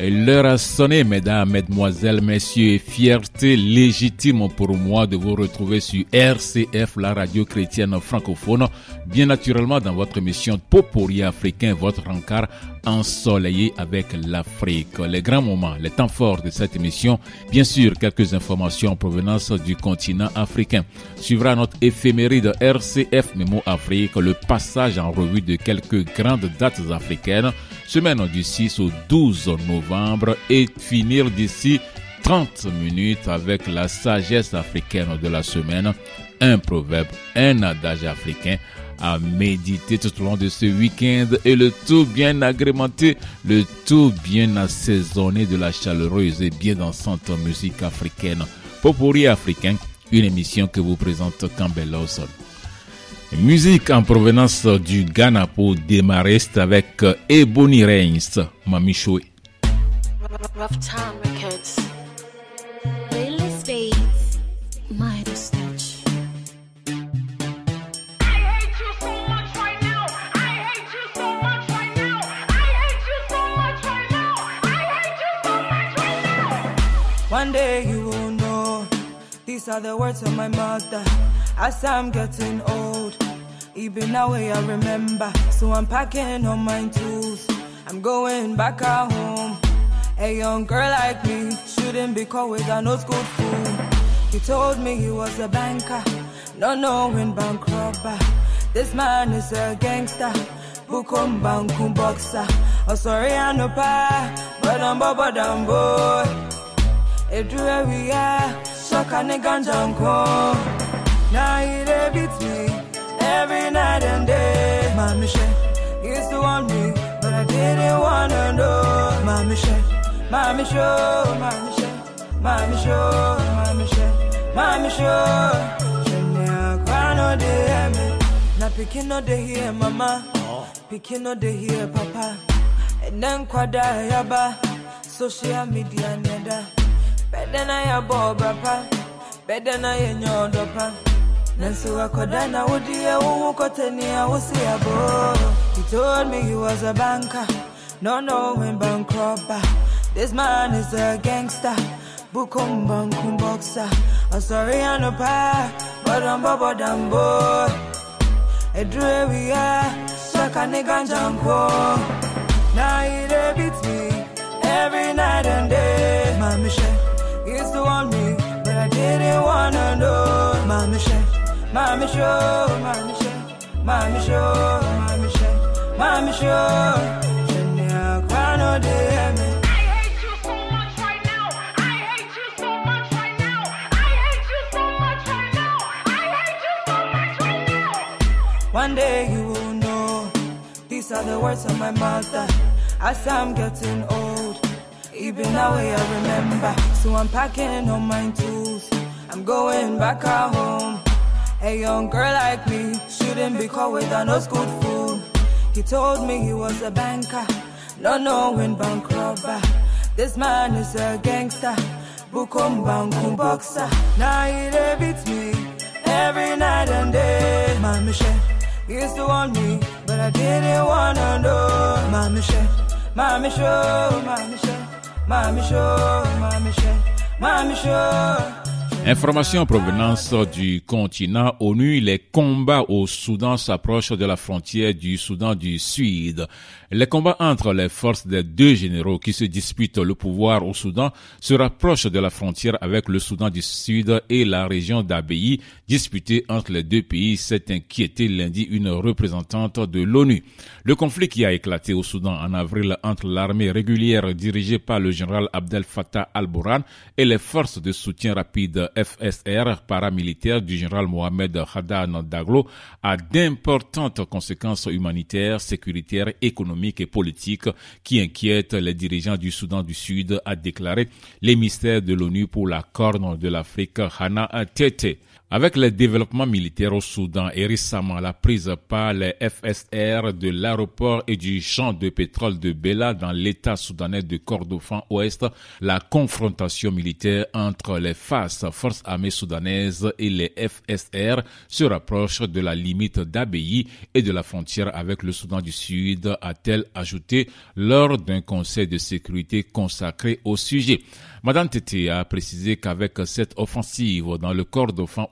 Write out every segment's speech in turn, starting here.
L'heure a sonné, mesdames, mesdemoiselles, messieurs, fierté légitime pour moi de vous retrouver sur RCF, la radio chrétienne francophone, bien naturellement dans votre émission Popori africain, votre rencard ensoleillé avec l'Afrique. Les grands moments, les temps forts de cette émission, bien sûr, quelques informations en provenance du continent africain. Suivra notre éphéméride RCF Memo Afrique, le passage en revue de quelques grandes dates africaines, semaine du 6 au 12 novembre et finir d'ici 30 minutes avec la sagesse africaine de la semaine, un proverbe, un adage africain à méditer tout au long de ce week-end et le tout bien agrémenté, le tout bien assaisonné de la chaleureuse et bien dansante musique africaine. Popori africain, une émission que vous présente Campbell Lawson. Musique en provenance du Ghana pour démarrer avec Ebony Reigns, Mami Records. Are the words of my mother. As I'm getting old, even now I remember. So I'm packing all my tools. I'm going back at home. A young girl like me shouldn't be caught with an old school fool. He told me he was a banker, not knowing bank robber. This man is a gangster, bukum bankum boxer. Oh sorry I no pa, but I'm baba damn boy. Edu area, shaka ne ganja nko. Now it beats me every night and day. My Michelle used to want me but I didn't wanna know. My Michelle, my Michelle, my Michelle, my Michelle, my Michelle, my Michelle Shania dey de me. Na picking no dey hear mama. Picking no dey hear papa. And then kwada yaba Social media neda. Better na ya boba pa, better na ya nyodo pa. Nansu akoda na udi ya uhu kote ni ya usi. He told me he was a banker, no knowing robber. This man is a gangster, bukum bankum boxer. I'm sorry I no pa, but I'm baba damn boy. Edru area, shaka ne ganjanko. Now me every night and day. Mami want me, but I didn't wanna know. Mommy shake, mommy show, mommy shake, mommy show, mommy shake, mommy show. One day you will know. These are the words of my mother. As I'm getting old even now I remember. So I'm packing all my tools. I'm going back home. A young girl like me shouldn't be caught with an old school fool. He told me he was a banker, not knowing bank robber. This man is a gangster, bukum bankum boxer. Now he dey beat me every night and day. Mami she, he used to want me, but I didn't wanna know. Mami she, mami show, mami she, mami show, mami she, mami show. Information en provenance du continent ONU, les combats au Soudan s'approchent de la frontière du Soudan du Sud. Les combats entre les forces des deux généraux qui se disputent le pouvoir au Soudan se rapprochent de la frontière avec le Soudan du Sud et la région d'Abei, disputée entre les deux pays, s'est inquiété lundi une représentante de l'ONU. Le conflit qui a éclaté au Soudan en avril entre l'armée régulière dirigée par le général Abdel Fattah al-Burhan et les forces de soutien rapide FSR paramilitaires du général Mohamed Hadan Daglo a d'importantes conséquences humanitaires, sécuritaires, économiques et politiques qui inquiètent les dirigeants du Soudan du Sud, a déclaré l'émissaire de l'ONU pour la Corne de l'Afrique, Hana Tete. Avec les développements militaires au Soudan et récemment la prise par les FSR de l'aéroport et du champ de pétrole de Bela dans l'état soudanais de Kordofan Ouest, la confrontation militaire entre les FAS, forces armées soudanaises, et les FSR se rapproche de la limite d'Abei et de la frontière avec le Soudan du Sud, a-t-elle ajouté lors d'un conseil de sécurité consacré au sujet. Madame Tété a précisé qu'avec cette offensive dans le Kordofan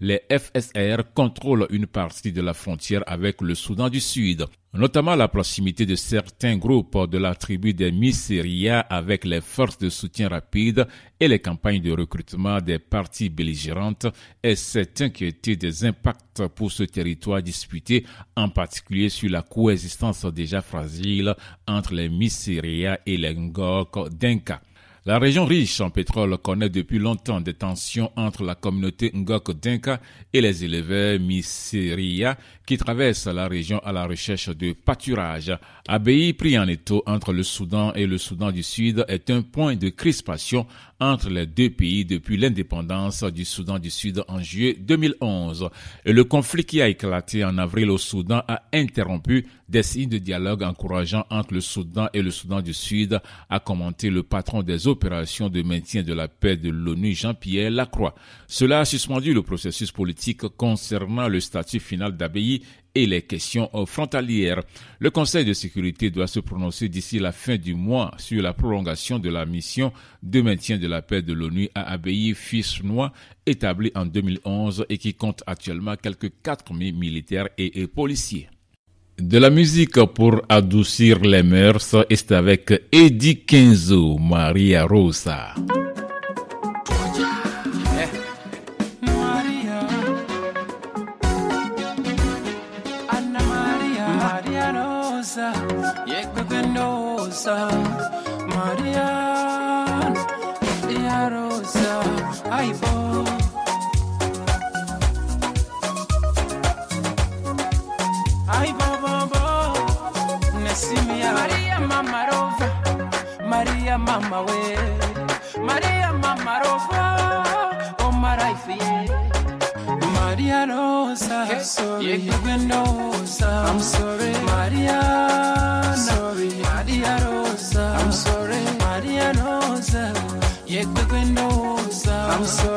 Les FSR contrôlent une partie de la frontière avec le Soudan du Sud notamment la proximité de certains groupes de la tribu des Miseria avec les forces de soutien rapide et les campagnes de recrutement des parties belligérantes et cette inquiétude des impacts pour ce territoire disputé, en particulier sur la coexistence déjà fragile entre les Miseria et les Ngok d'Inka. La région riche en pétrole connaît depuis longtemps des tensions entre la communauté Ngok Dinka et les éleveurs Miseria qui traversent la région à la recherche de pâturage. Abei pris en étau entre le Soudan et le Soudan du Sud est un point de crispation entre les deux pays depuis l'indépendance du Soudan du Sud en juillet 2011. Et le conflit qui a éclaté en avril au Soudan a interrompu des signes de dialogue encourageant entre le Soudan et le Soudan du Sud, a commenté le patron des opérations de maintien de la paix de l'ONU, Jean-Pierre Lacroix. Cela a suspendu le processus politique concernant le statut final d'Abei et les questions frontalières. Le Conseil de sécurité doit se prononcer d'ici la fin du mois sur la prolongation de la mission de maintien de la paix de l'ONU à Abbaye Fisnois, établie en 2011 et qui compte actuellement quelques 4000 militaires et, et policiers. De la musique pour adoucir les mœurs, et c'est avec Eddie Kenzo, Maria Rosa. Yekwekwendosa, Maria, Maria Rosa, Aibo. Aibo, bo, bo, Nessimia, Maria Mama Rova, Maria Mama we, Maria Mama Rova, oh Maraifi. Maria Rosa, sorry. Yekwekwendosa, I'm sorry. Maria, I'm so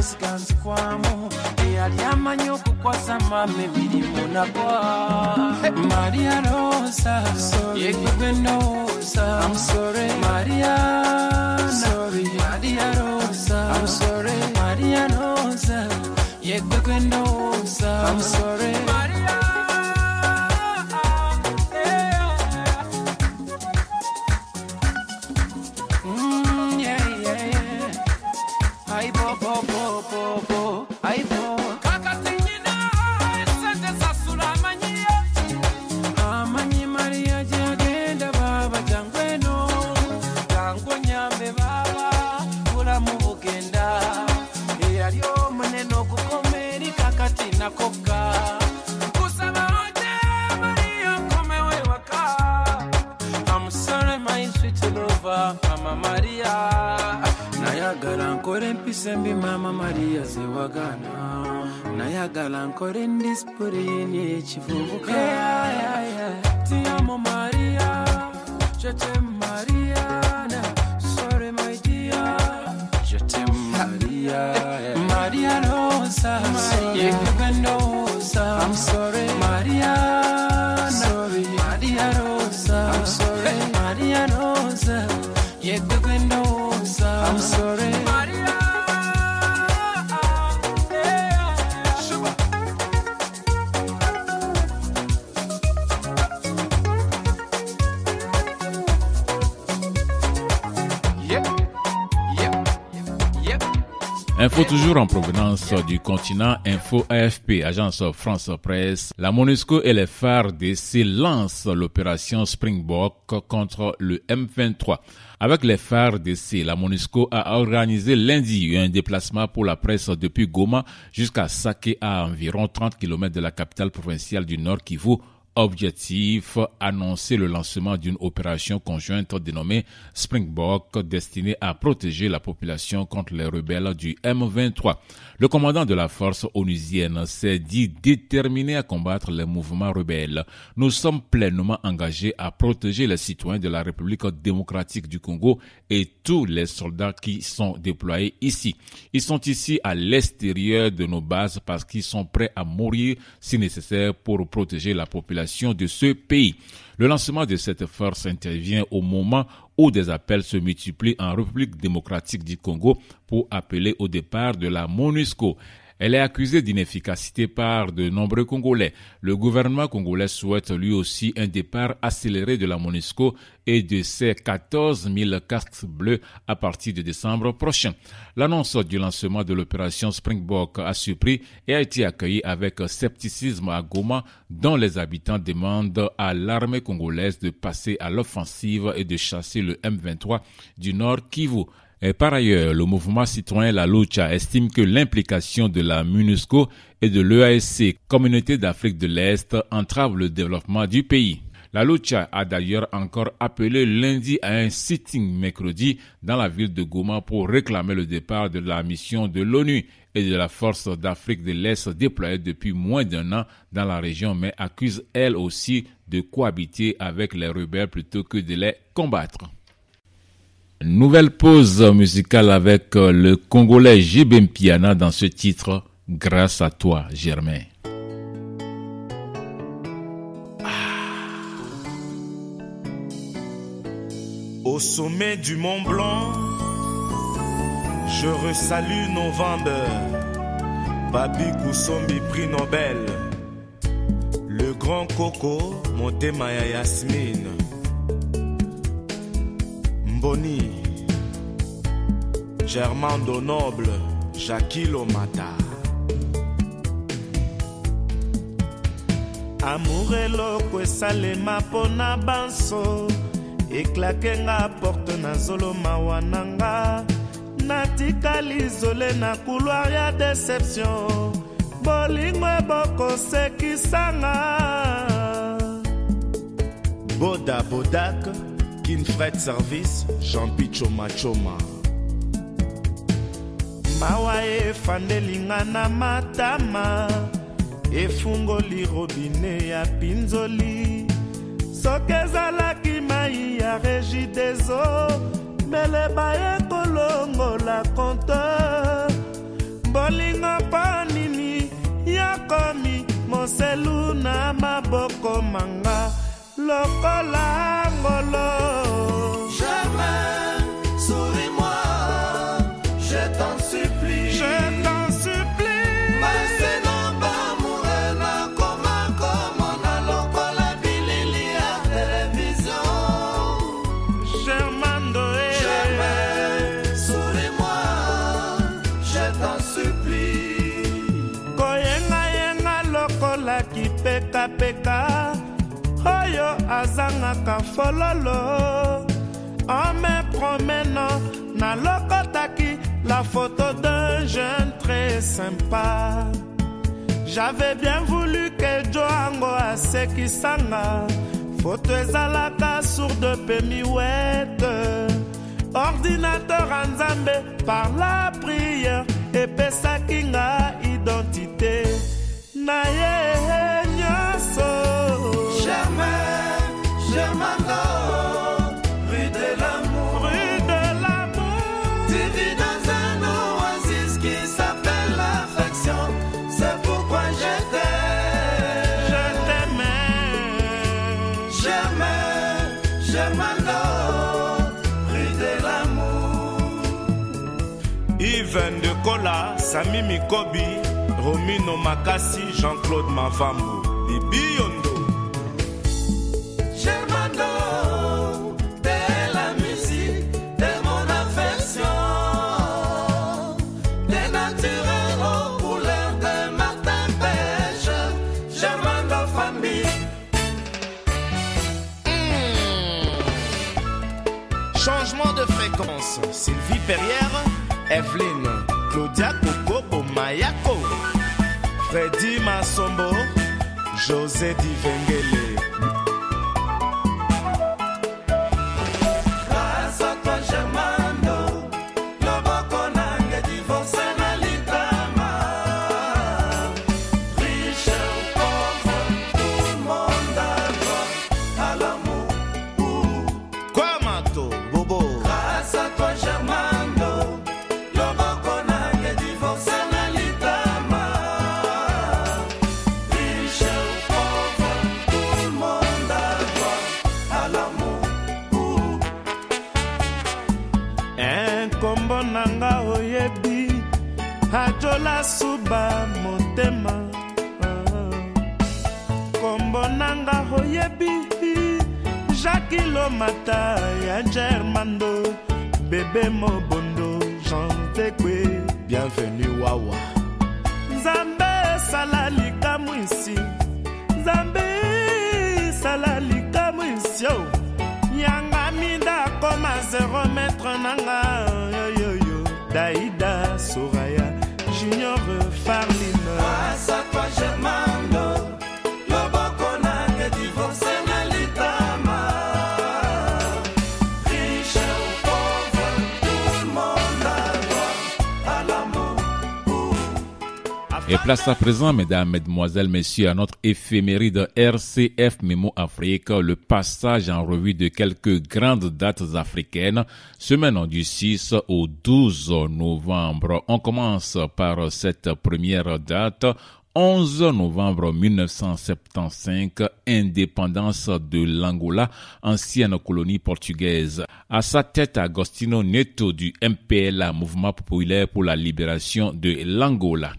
kesika nzikwamu eyalyamanya okukwasama mibiri munakwa maria rosa yegwe gwe ndowooza maria maria rosa. Maria rosa. Yegwe gwe ndowooza ancora in dispone ci provoca. Yeah, yeah, yeah. Ti amo Maria, je t'aime Maria, sorry my dear, je t'aime Maria. Yeah. Maria Rosa, Maria, I'm. Maria I'm sorry. Maria I'm sorry. Info toujours en provenance du continent, Info AFP, agence France Presse. La MONUSCO et les d'essai lancent l'opération Springbok contre le M23. Avec les d'essai, la MONUSCO a organisé lundi un déplacement pour la presse depuis Goma jusqu'à Saké à environ 30 km de la capitale provinciale du Nord Kivu Objectif, annoncer le lancement d'une opération conjointe dénommée Springbok destinée à protéger la population contre les rebelles du M23. Le commandant de la force onusienne s'est dit déterminé à combattre les mouvements rebelles. Nous sommes pleinement engagés à protéger les citoyens de la République démocratique du Congo et tous les soldats qui sont déployés ici. Ils sont ici à l'extérieur de nos bases parce qu'ils sont prêts à mourir si nécessaire pour protéger la population de ce pays. Le lancement de cette force intervient au moment où des appels se multiplient en République démocratique du Congo pour appeler au départ de la MONUSCO. Elle est accusée d'inefficacité par de nombreux Congolais. Le gouvernement congolais souhaite lui aussi un départ accéléré de la MONUSCO et de ses 14 000 casques bleus à partir de décembre prochain. L'annonce du lancement de l'opération Springbok a surpris et a été accueillie avec scepticisme à Goma, dont les habitants demandent à l'armée congolaise de passer à l'offensive et de chasser le M23 du Nord Kivu. Et par ailleurs, le mouvement citoyen La Lucha estime que l'implication de la MINUSCO et de l'EASC, Communauté d'Afrique de l'Est, entrave le développement du pays. La Lucha a d'ailleurs encore appelé lundi à un sitting mercredi dans la ville de Goma pour réclamer le départ de la mission de l'ONU et de la force d'Afrique de l'Est déployée depuis moins d'un an dans la région, mais accuse elle aussi de cohabiter avec les rebelles plutôt que de les combattre. Nouvelle pause musicale avec euh, le Congolais Jibem Piana dans ce titre Grâce à toi, Germain. Au sommet du Mont Blanc, je resalue Novembre, Babi Kousombi prix Nobel, le grand Coco, Montemaya Yasmine, Mboni, Germando Noble, Jackie Lomata. amour eloko esalema mpo na banso. Eklake nga porte na zolo mawa na nga natikali izole na couloir ya deception bolingo ebokosekisanga boda bodak kinfred service jean-pi chomachoma mawa efandelinga na matama efungoli robine ya pinzoli. Soki ezalaki mai ya regideso mbele baye kolongola compteur. Bolingo mpo nini yakomi moselu na maboko manga. Lokola ngolo fololo en me promenant nalokotaki la photo d'un jeune très sympa. J'avais bien voulu que joango asekisanga. Foto ezalaka sourde mpe miwete ordinateur ya nzambe par la prière epesaki Sami Mikobi, Romino Makasi, Jean-Claude Mavambo, Bibi Yondo. Germano, de la musique, de mon affection. Des naturels aux couleurs de Martin Pêche. Germano famille. Changement de fréquence. Sylvie Perrière, Evelyne, Claudia Kokobo Mayako, Freddy Massombo, José Divengele. Nga oyebi jaki lomata ya germando bebe mobondo jean tekwe bienvenu wawa. Nzambe esala likamw isi nzambe esala likamw isi o yanga minda akoma zero metre nanga yoyoyo daida soraya junior farline. Grâce à toi, Germano, Et place à présent, mesdames, mesdemoiselles, messieurs, à notre éphéméride RCF Mémo Afrique, le passage en revue de quelques grandes dates africaines, semaine du 6 au 12 novembre. On commence par cette première date. 11 novembre 1975, indépendance de l'Angola, ancienne colonie portugaise. À sa tête, Agostino Neto du MPLA, Mouvement populaire pour la libération de l'Angola.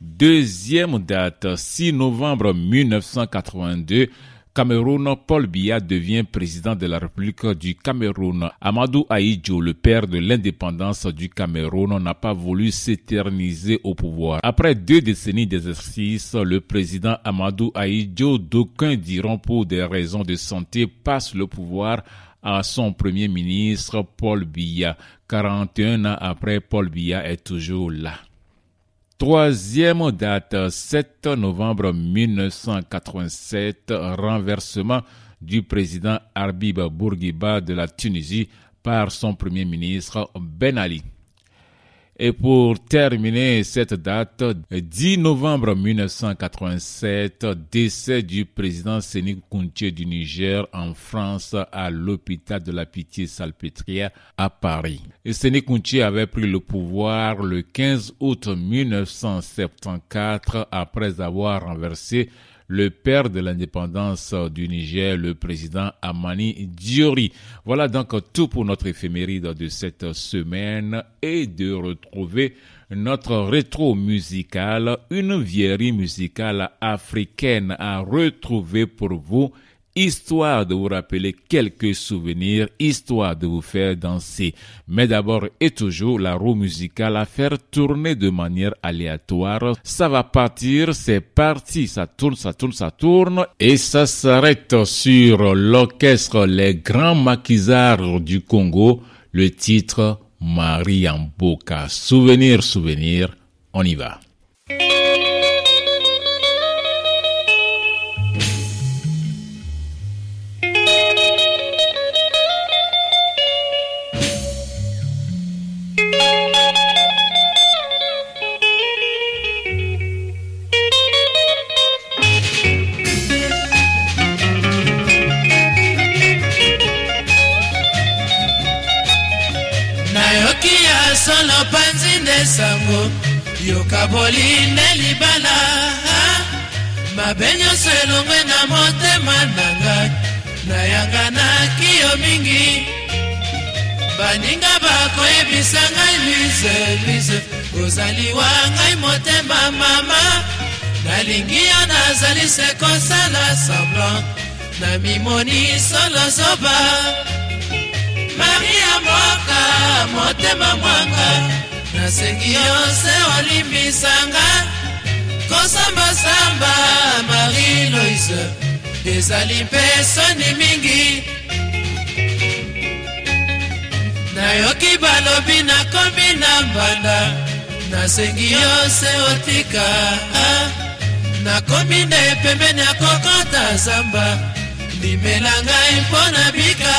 Deuxième date, 6 novembre 1982, Cameroun, Paul Biya devient président de la République du Cameroun. Amadou Aïdjo, le père de l'indépendance du Cameroun, n'a pas voulu s'éterniser au pouvoir. Après deux décennies d'exercice, le président Amadou Aïdjo, d'aucuns diront pour des raisons de santé, passe le pouvoir à son premier ministre Paul Biya. 41 ans après, Paul Biya est toujours là. Troisième date, 7 novembre 1987, renversement du président Arbib Bourguiba de la Tunisie par son premier ministre Ben Ali. Et pour terminer cette date, 10 novembre 1987, décès du président Séné Kounché du Niger en France à l'hôpital de la Pitié-Salpêtrière à Paris. Séné Kounché avait pris le pouvoir le 15 août 1974 après avoir renversé le père de l'indépendance du Niger, le président Amani Diori. Voilà donc tout pour notre éphéméride de cette semaine et de retrouver notre rétro musical, une vieillerie musicale africaine à retrouver pour vous histoire de vous rappeler quelques souvenirs, histoire de vous faire danser. Mais d'abord et toujours, la roue musicale à faire tourner de manière aléatoire. Ça va partir, c'est parti, ça tourne, ça tourne, ça tourne, et ça s'arrête sur l'orchestre Les Grands Maquisards du Congo, le titre Marie en. Souvenir, souvenir, on y va. Sango yoka boline libala mabe nyonso elongwe na motema na ngai nayanganaki yo mingi. Baninga bakoyebisa ngai lise lise ozali wa ngai motema mama. Nalingi yo nazali se kosala semblant na mimoni solo zoba. Maria moka motema mwanga nasengi yo se olimbisanga kosambasamba marie loise ezali mpe soni mingi. Nayoki balobi nakomi na mbanda. Nasengi yo se otika ah. nakomi nde pembeni ya kokota zamba. Limela ngai mpo na bika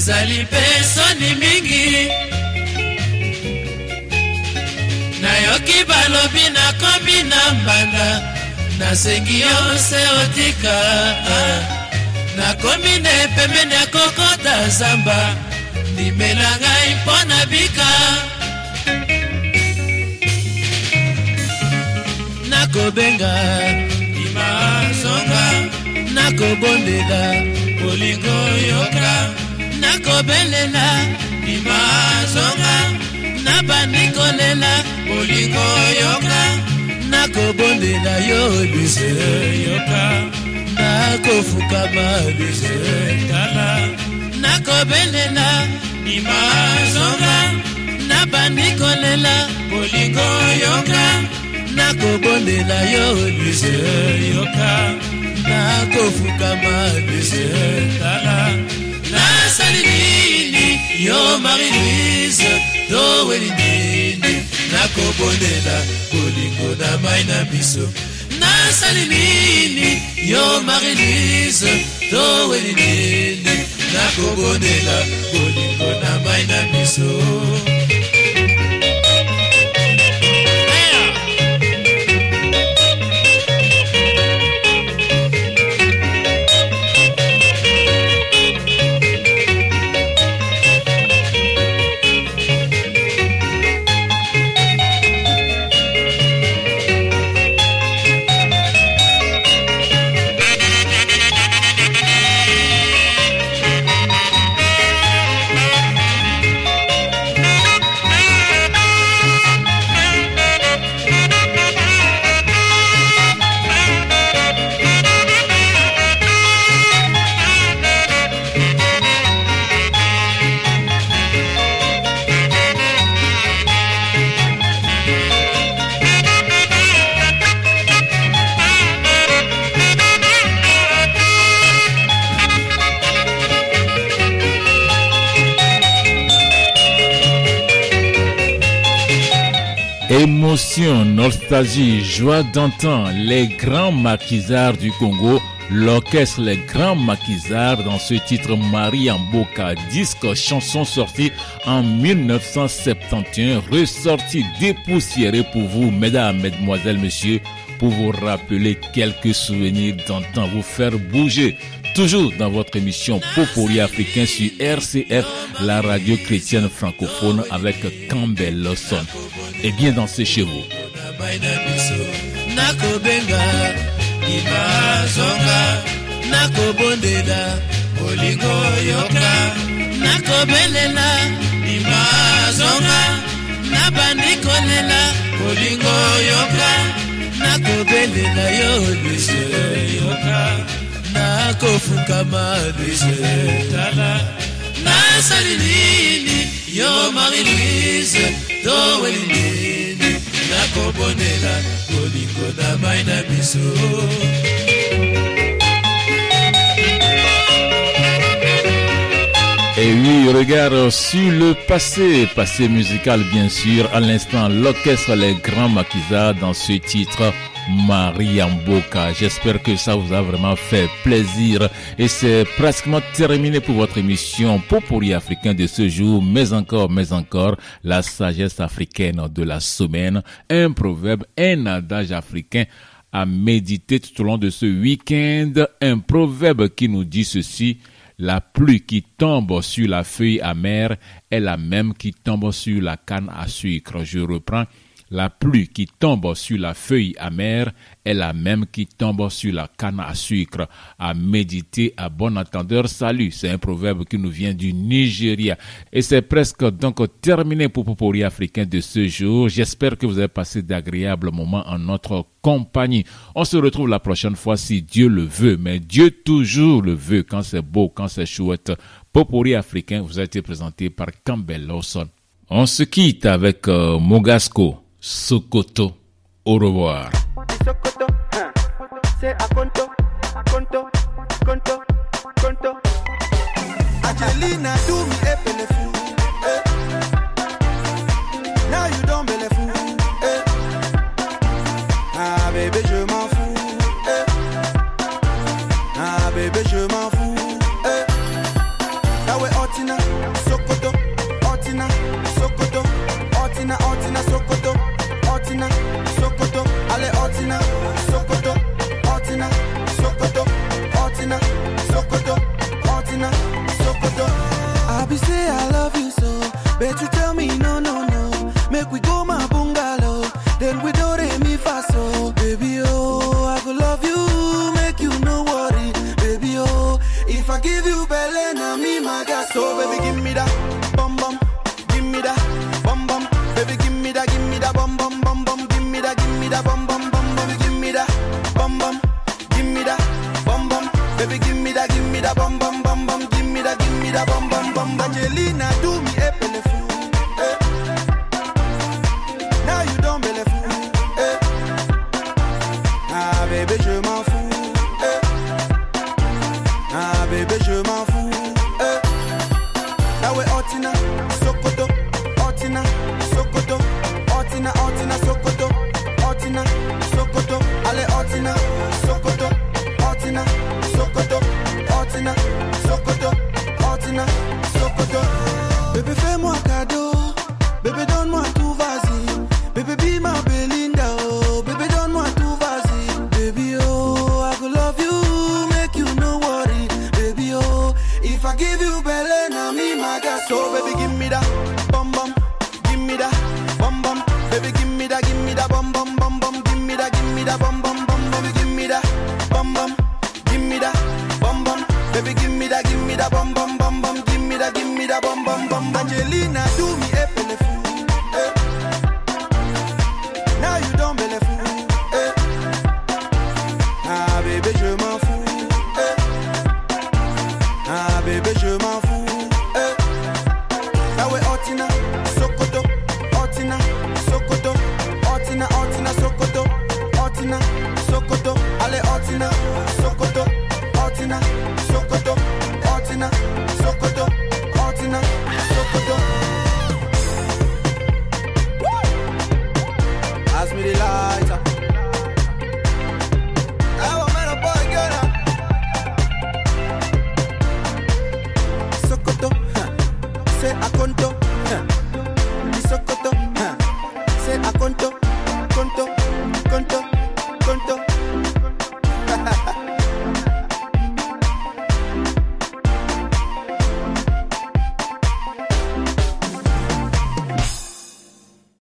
ezali mpe soni mingi. Nayoki balobi nakomi na mbanda nasengi yo se otika. Nakomi nde pembeni ya kokota zamba ndimela ngai mpo na bika. Nakobenga imazonga nakobondela bolingo yoka nakobelela imazonga nabandi kolela bolingo yoka nakobondela yo lise yoka nakofukama lise tala nakobelela imazonga nabandi kolela bolingo yoka nakobondela yo lise yoka nakofukama lise tala nasali nini yo marie louise toweli nini? Nakobondela bolingo na mai na biso. Nasali nini? Yo marie louise toweli nini? Nakobondela bolingo na mai na biso Émotion, nostalgie, joie d'antan, les grands maquisards du Congo, l'orchestre Les Grands Maquisards dans ce titre Marie Amboka, disque chanson sorti en 1971, ressorti dépoussiéré pour vous, mesdames, mesdemoiselles, messieurs, pour vous rappeler quelques souvenirs d'antan, vous faire bouger. Toujours dans votre émission Popori africain sur RCF, la radio chrétienne francophone avec Campbell Lawson. Et bien dansez chez vous. nakofukama nasali nini yo marie louise Et oui, regarde sur le passé, passé musical bien sûr, à l'instant l'orchestre Les Grands Maquisards dans ce titre Marie Mboka. J'espère que ça vous a vraiment fait plaisir et c'est pratiquement terminé pour votre émission Popori africain de ce jour, mais encore, mais encore, la sagesse africaine de la semaine, un proverbe, un adage africain à méditer tout au long de ce week-end, un proverbe qui nous dit ceci, la pluie qui tombe sur la feuille amère est la même qui tombe sur la canne à sucre. Je reprends. La pluie qui tombe sur la feuille amère est la même qui tombe sur la canne à sucre. À méditer à bon entendeur, salut. C'est un proverbe qui nous vient du Nigeria. Et c'est presque donc terminé pour Popori africain de ce jour. J'espère que vous avez passé d'agréables moments en notre compagnie. On se retrouve la prochaine fois si Dieu le veut. Mais Dieu toujours le veut quand c'est beau, quand c'est chouette. Popori africain vous a été présenté par Campbell Lawson. On se quitte avec euh, Mogasco. Sokoto. Au revoir. Angelina do me a